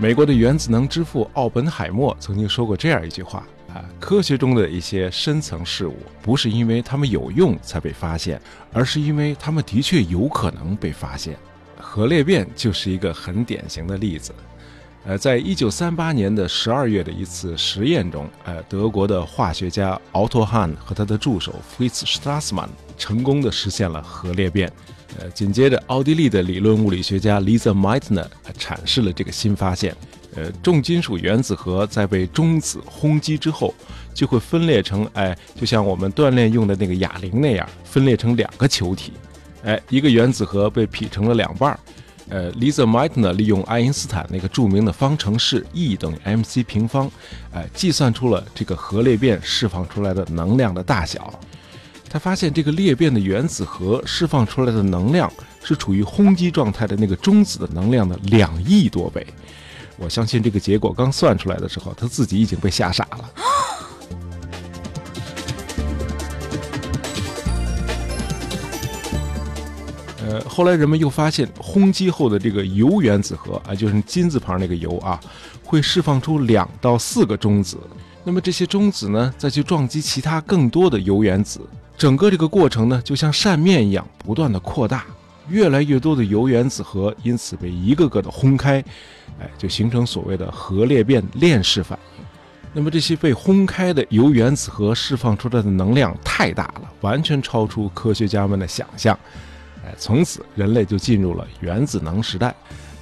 美国的原子能之父奥本海默曾经说过这样一句话啊：科学中的一些深层事物，不是因为它们有用才被发现，而是因为它们的确有可能被发现。核裂变就是一个很典型的例子。呃，在一九三八年的十二月的一次实验中，呃，德国的化学家奥托·汉和他的助手 Fritz Strassmann 成功的实现了核裂变。呃，紧接着，奥地利的理论物理学家 Lisa Meitner 阐释了这个新发现。呃，重金属原子核在被中子轰击之后，就会分裂成，哎，就像我们锻炼用的那个哑铃那样，分裂成两个球体。哎，一个原子核被劈成了两半儿。呃，Lisa Meitner 利用爱因斯坦那个著名的方程式 E 等于 mc 平方，哎，计算出了这个核裂变释放出来的能量的大小。他发现这个裂变的原子核释放出来的能量是处于轰击状态的那个中子的能量的两亿多倍。我相信这个结果刚算出来的时候，他自己已经被吓傻了。呃，后来人们又发现，轰击后的这个铀原子核啊，就是金字旁那个铀啊，会释放出两到四个中子。那么这些中子呢，再去撞击其他更多的铀原子，整个这个过程呢，就像扇面一样不断的扩大，越来越多的铀原子核因此被一个个的轰开，哎，就形成所谓的核裂变链式反应。那么这些被轰开的铀原子核释放出来的能量太大了，完全超出科学家们的想象。哎，从此人类就进入了原子能时代。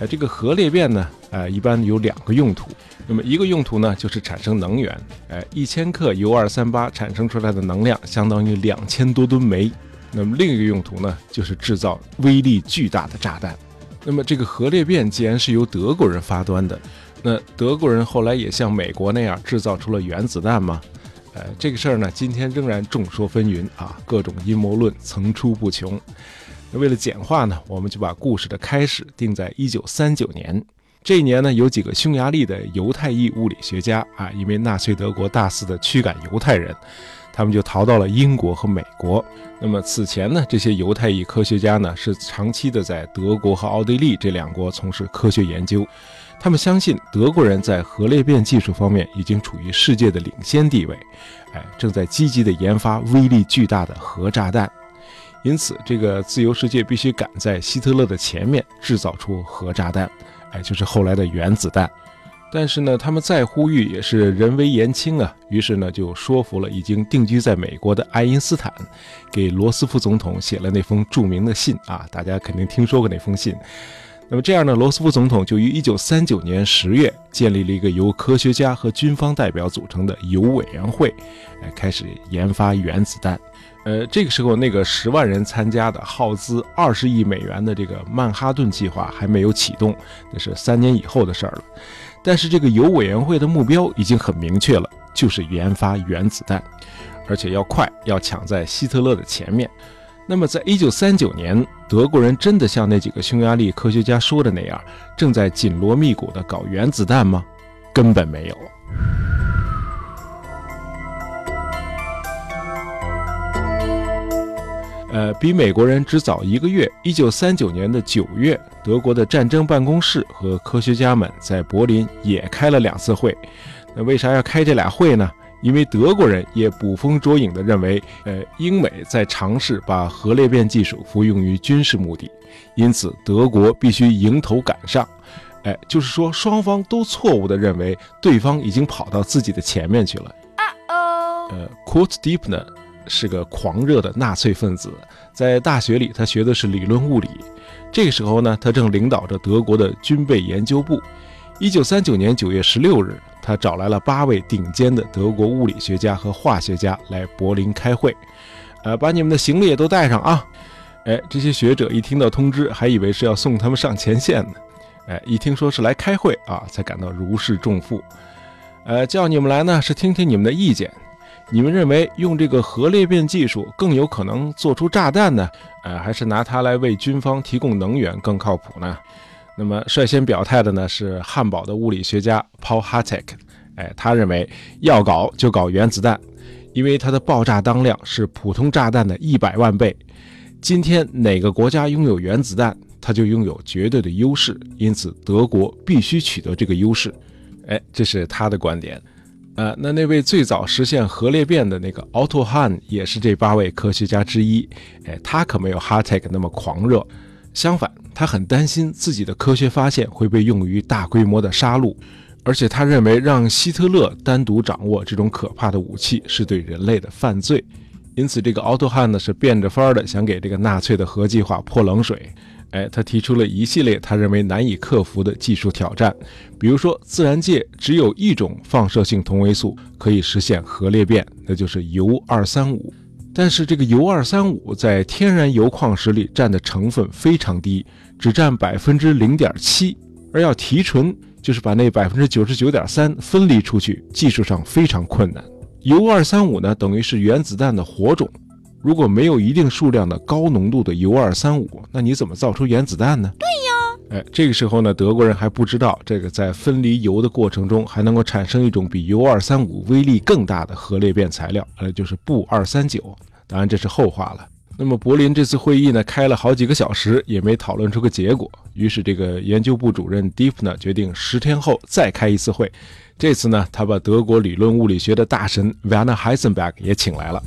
哎，这个核裂变呢，呃，一般有两个用途。那么一个用途呢，就是产生能源。哎，一千克铀二三八产生出来的能量相当于两千多吨煤。那么另一个用途呢，就是制造威力巨大的炸弹。那么这个核裂变既然是由德国人发端的，那德国人后来也像美国那样制造出了原子弹吗？呃，这个事儿呢，今天仍然众说纷纭啊，各种阴谋论层出不穷。为了简化呢，我们就把故事的开始定在一九三九年。这一年呢，有几个匈牙利的犹太裔物理学家啊，因为纳粹德国大肆的驱赶犹太人，他们就逃到了英国和美国。那么此前呢，这些犹太裔科学家呢，是长期的在德国和奥地利这两国从事科学研究。他们相信德国人在核裂变技术方面已经处于世界的领先地位，哎，正在积极的研发威力巨大的核炸弹。因此，这个自由世界必须赶在希特勒的前面制造出核炸弹，哎，就是后来的原子弹。但是呢，他们再呼吁也是人微言轻啊。于是呢，就说服了已经定居在美国的爱因斯坦，给罗斯福总统写了那封著名的信啊。大家肯定听说过那封信。那么这样呢，罗斯福总统就于1939年10月建立了一个由科学家和军方代表组成的铀委员会，哎，开始研发原子弹。呃，这个时候那个十万人参加的、耗资二十亿美元的这个曼哈顿计划还没有启动，那是三年以后的事儿了。但是这个铀委员会的目标已经很明确了，就是研发原子弹，而且要快，要抢在希特勒的前面。那么，在一九三九年，德国人真的像那几个匈牙利科学家说的那样，正在紧锣密鼓地搞原子弹吗？根本没有。呃，比美国人只早一个月，一九三九年的九月，德国的战争办公室和科学家们在柏林也开了两次会。那为啥要开这俩会呢？因为德国人也捕风捉影地认为，呃，英美在尝试把核裂变技术服用于军事目的，因此德国必须迎头赶上。哎，就是说双方都错误地认为对方已经跑到自己的前面去了。啊哦，呃，Kurt Deepner。是个狂热的纳粹分子，在大学里他学的是理论物理。这个时候呢，他正领导着德国的军备研究部。一九三九年九月十六日，他找来了八位顶尖的德国物理学家和化学家来柏林开会。呃，把你们的行李也都带上啊！哎，这些学者一听到通知，还以为是要送他们上前线呢。哎，一听说是来开会啊，才感到如释重负。呃，叫你们来呢，是听听你们的意见。你们认为用这个核裂变技术更有可能做出炸弹呢？呃，还是拿它来为军方提供能源更靠谱呢？那么率先表态的呢是汉堡的物理学家 Paul Hartek，哎，他认为要搞就搞原子弹，因为它的爆炸当量是普通炸弹的一百万倍。今天哪个国家拥有原子弹，它就拥有绝对的优势，因此德国必须取得这个优势。哎，这是他的观点。呃，那那位最早实现核裂变的那个 Otto Hahn 也是这八位科学家之一。哎，他可没有 Hartek 那么狂热，相反，他很担心自己的科学发现会被用于大规模的杀戮，而且他认为让希特勒单独掌握这种可怕的武器是对人类的犯罪。因此，这个奥托汉呢是变着法儿的想给这个纳粹的核计划泼冷水。哎，他提出了一系列他认为难以克服的技术挑战，比如说，自然界只有一种放射性同位素可以实现核裂变，那就是铀二三五。但是这个铀二三五在天然铀矿石里占的成分非常低，只占百分之零点七，而要提纯，就是把那百分之九十九点三分离出去，技术上非常困难。铀二三五呢，等于是原子弹的火种。如果没有一定数量的高浓度的铀二三五，那你怎么造出原子弹呢？对，哎，这个时候呢，德国人还不知道这个在分离铀的过程中还能够产生一种比铀二三五威力更大的核裂变材料，呃，就是钚二三九。当然这是后话了。那么柏林这次会议呢，开了好几个小时，也没讨论出个结果。于是这个研究部主任 Deep 呢，决定十天后再开一次会。这次呢，他把德国理论物理学的大神 Werner Heisenberg 也请来了。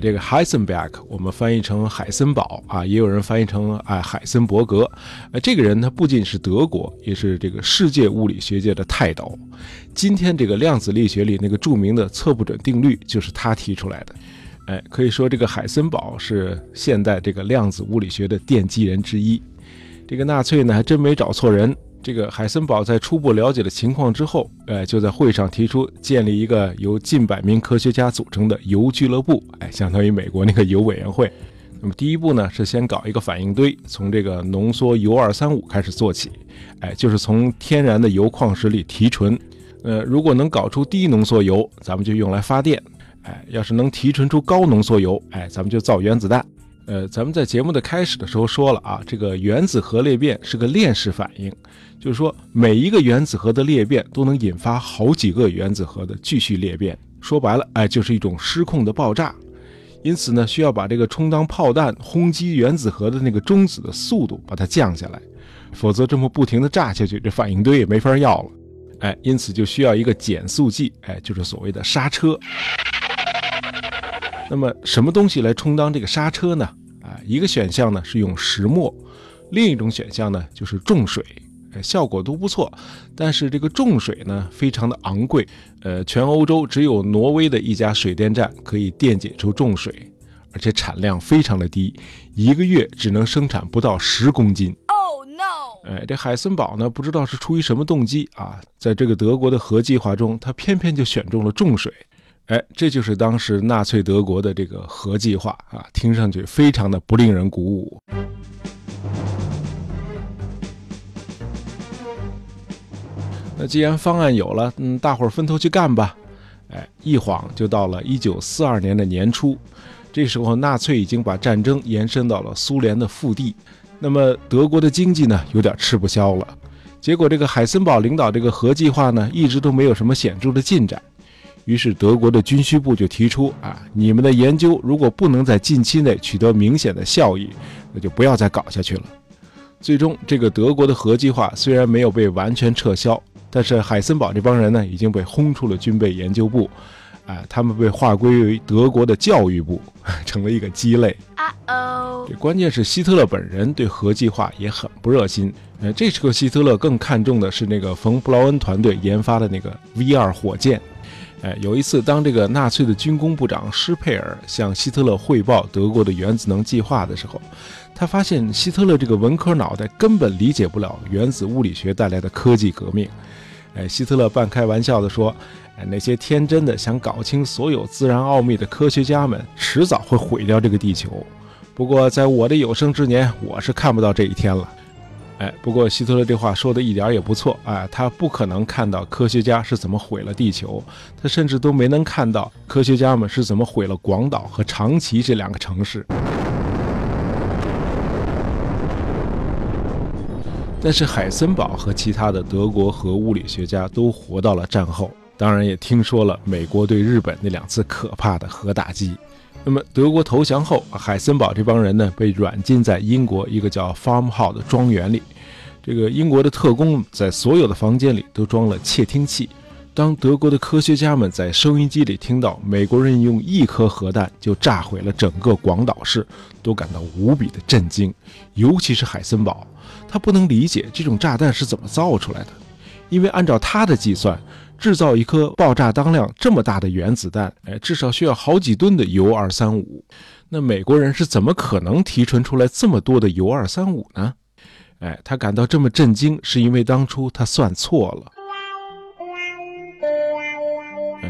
这个 Heisenberg 我们翻译成海森堡啊，也有人翻译成哎海森伯格。呃，这个人他不仅是德国，也是这个世界物理学界的泰斗。今天这个量子力学里那个著名的测不准定律就是他提出来的。哎，可以说这个海森堡是现代这个量子物理学的奠基人之一。这个纳粹呢还真没找错人。这个海森堡在初步了解了情况之后，哎，就在会上提出建立一个由近百名科学家组成的铀俱乐部，哎，相当于美国那个铀委员会。那么第一步呢，是先搞一个反应堆，从这个浓缩铀二三五开始做起，哎，就是从天然的铀矿石里提纯。呃，如果能搞出低浓缩铀，咱们就用来发电，哎，要是能提纯出高浓缩铀，哎，咱们就造原子弹。呃，咱们在节目的开始的时候说了啊，这个原子核裂变是个链式反应，就是说每一个原子核的裂变都能引发好几个原子核的继续裂变。说白了，哎，就是一种失控的爆炸。因此呢，需要把这个充当炮弹轰击原子核的那个中子的速度把它降下来，否则这么不停的炸下去，这反应堆也没法要了。哎，因此就需要一个减速剂，哎，就是所谓的刹车。那么什么东西来充当这个刹车呢？啊，一个选项呢是用石墨，另一种选项呢就是重水，效果都不错。但是这个重水呢非常的昂贵，呃，全欧洲只有挪威的一家水电站可以电解出重水，而且产量非常的低，一个月只能生产不到十公斤。Oh no！哎，这海森堡呢不知道是出于什么动机啊，在这个德国的核计划中，他偏偏就选中了重水。哎，这就是当时纳粹德国的这个核计划啊，听上去非常的不令人鼓舞。那既然方案有了，嗯，大伙儿分头去干吧。哎，一晃就到了一九四二年的年初，这时候纳粹已经把战争延伸到了苏联的腹地，那么德国的经济呢，有点吃不消了。结果这个海森堡领导这个核计划呢，一直都没有什么显著的进展。于是德国的军需部就提出啊，你们的研究如果不能在近期内取得明显的效益，那就不要再搞下去了。最终，这个德国的核计划虽然没有被完全撤销，但是海森堡这帮人呢已经被轰出了军备研究部，啊，他们被划归为德国的教育部，成了一个鸡肋。啊哦，关键是希特勒本人对核计划也很不热心。呃，这时候希特勒更看重的是那个冯布劳恩团队研发的那个 V 二火箭。哎，有一次，当这个纳粹的军工部长施佩尔向希特勒汇报德国的原子能计划的时候，他发现希特勒这个文科脑袋根本理解不了原子物理学带来的科技革命。哎，希特勒半开玩笑地说：“哎，那些天真的想搞清所有自然奥秘的科学家们，迟早会毁掉这个地球。不过，在我的有生之年，我是看不到这一天了。”哎，不过希特勒这话说的一点也不错哎，他不可能看到科学家是怎么毁了地球，他甚至都没能看到科学家们是怎么毁了广岛和长崎这两个城市。但是海森堡和其他的德国核物理学家都活到了战后，当然也听说了美国对日本那两次可怕的核打击。那么德国投降后，海森堡这帮人呢被软禁在英国一个叫 Farm Hall 的庄园里。这个英国的特工在所有的房间里都装了窃听器。当德国的科学家们在收音机里听到美国人用一颗核弹就炸毁了整个广岛市，都感到无比的震惊。尤其是海森堡，他不能理解这种炸弹是怎么造出来的，因为按照他的计算。制造一颗爆炸当量这么大的原子弹，哎，至少需要好几吨的铀二三五。那美国人是怎么可能提纯出来这么多的铀二三五呢？哎，他感到这么震惊，是因为当初他算错了。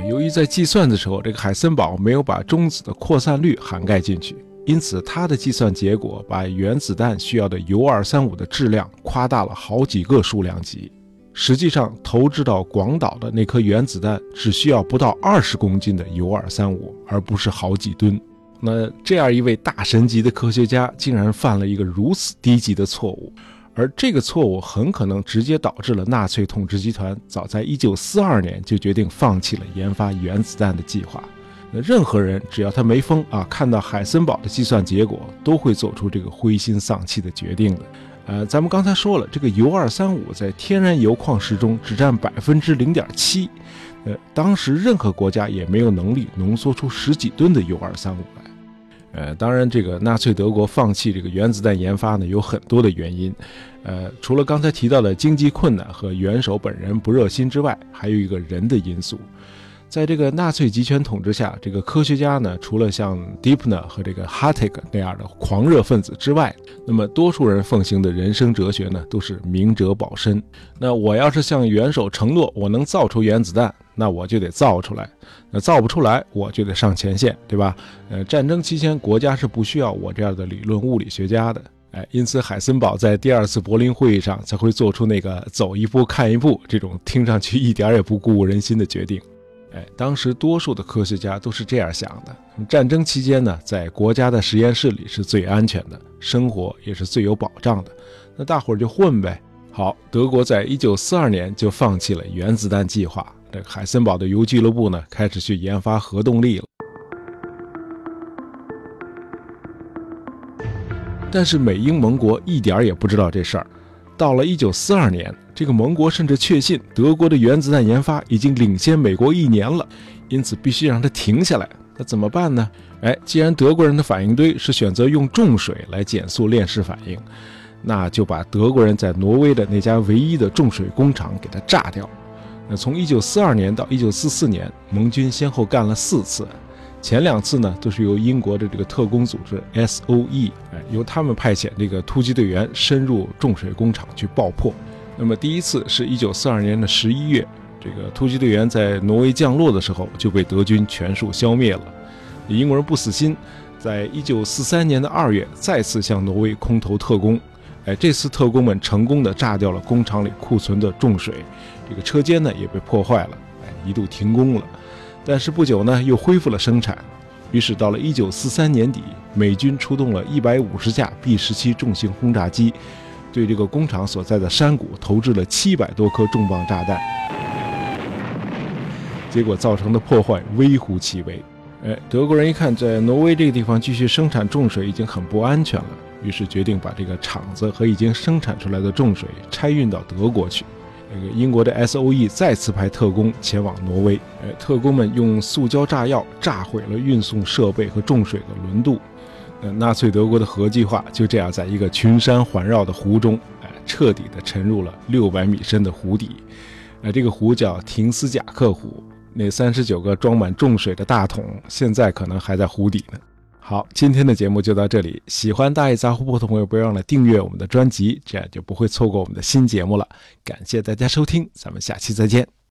由于在计算的时候，这个海森堡没有把中子的扩散率涵盖进去，因此他的计算结果把原子弹需要的铀二三五的质量夸大了好几个数量级。实际上，投掷到广岛的那颗原子弹只需要不到二十公斤的铀二三五，而不是好几吨。那这样一位大神级的科学家，竟然犯了一个如此低级的错误，而这个错误很可能直接导致了纳粹统治集团早在一九四二年就决定放弃了研发原子弹的计划。那任何人只要他没疯啊，看到海森堡的计算结果，都会做出这个灰心丧气的决定的。呃，咱们刚才说了，这个铀二三五在天然铀矿石中只占百分之零点七，呃，当时任何国家也没有能力浓缩出十几吨的铀二三五来。呃，当然，这个纳粹德国放弃这个原子弹研发呢，有很多的原因。呃，除了刚才提到的经济困难和元首本人不热心之外，还有一个人的因素。在这个纳粹集权统治下，这个科学家呢，除了像 Deepner 和这个 Hartig 那样的狂热分子之外，那么多数人奉行的人生哲学呢，都是明哲保身。那我要是向元首承诺我能造出原子弹，那我就得造出来；那造不出来，我就得上前线，对吧？呃，战争期间国家是不需要我这样的理论物理学家的。哎，因此海森堡在第二次柏林会议上才会做出那个走一步看一步这种听上去一点也不鼓舞人心的决定。哎，当时多数的科学家都是这样想的：战争期间呢，在国家的实验室里是最安全的，生活也是最有保障的。那大伙儿就混呗。好，德国在一九四二年就放弃了原子弹计划，这个海森堡的铀俱乐部呢，开始去研发核动力了。但是美英盟国一点儿也不知道这事儿。到了一九四二年，这个盟国甚至确信德国的原子弹研发已经领先美国一年了，因此必须让它停下来。那怎么办呢？哎，既然德国人的反应堆是选择用重水来减速链式反应，那就把德国人在挪威的那家唯一的重水工厂给它炸掉。那从一九四二年到一九四四年，盟军先后干了四次。前两次呢，都是由英国的这个特工组织 S.O.E，哎，由他们派遣这个突击队员深入重水工厂去爆破。那么第一次是一九四二年的十一月，这个突击队员在挪威降落的时候就被德军全数消灭了。英国人不死心，在一九四三年的二月再次向挪威空投特工，哎，这次特工们成功的炸掉了工厂里库存的重水，这个车间呢也被破坏了，哎，一度停工了。但是不久呢，又恢复了生产。于是到了一九四三年底，美军出动了一百五十架 B 十七重型轰炸机，对这个工厂所在的山谷投掷了七百多颗重磅炸弹。结果造成的破坏微乎其微。哎，德国人一看在挪威这个地方继续生产重水已经很不安全了，于是决定把这个厂子和已经生产出来的重水拆运到德国去。这个英国的 S.O.E 再次派特工前往挪威，呃，特工们用塑胶炸药炸毁了运送设备和重水的轮渡，呃，纳粹德国的核计划就这样在一个群山环绕的湖中，哎，彻底的沉入了六百米深的湖底，呃，这个湖叫廷斯贾克湖，那三十九个装满重水的大桶现在可能还在湖底呢。好，今天的节目就到这里。喜欢大爷杂货铺的朋友，不要忘了订阅我们的专辑，这样就不会错过我们的新节目了。感谢大家收听，咱们下期再见。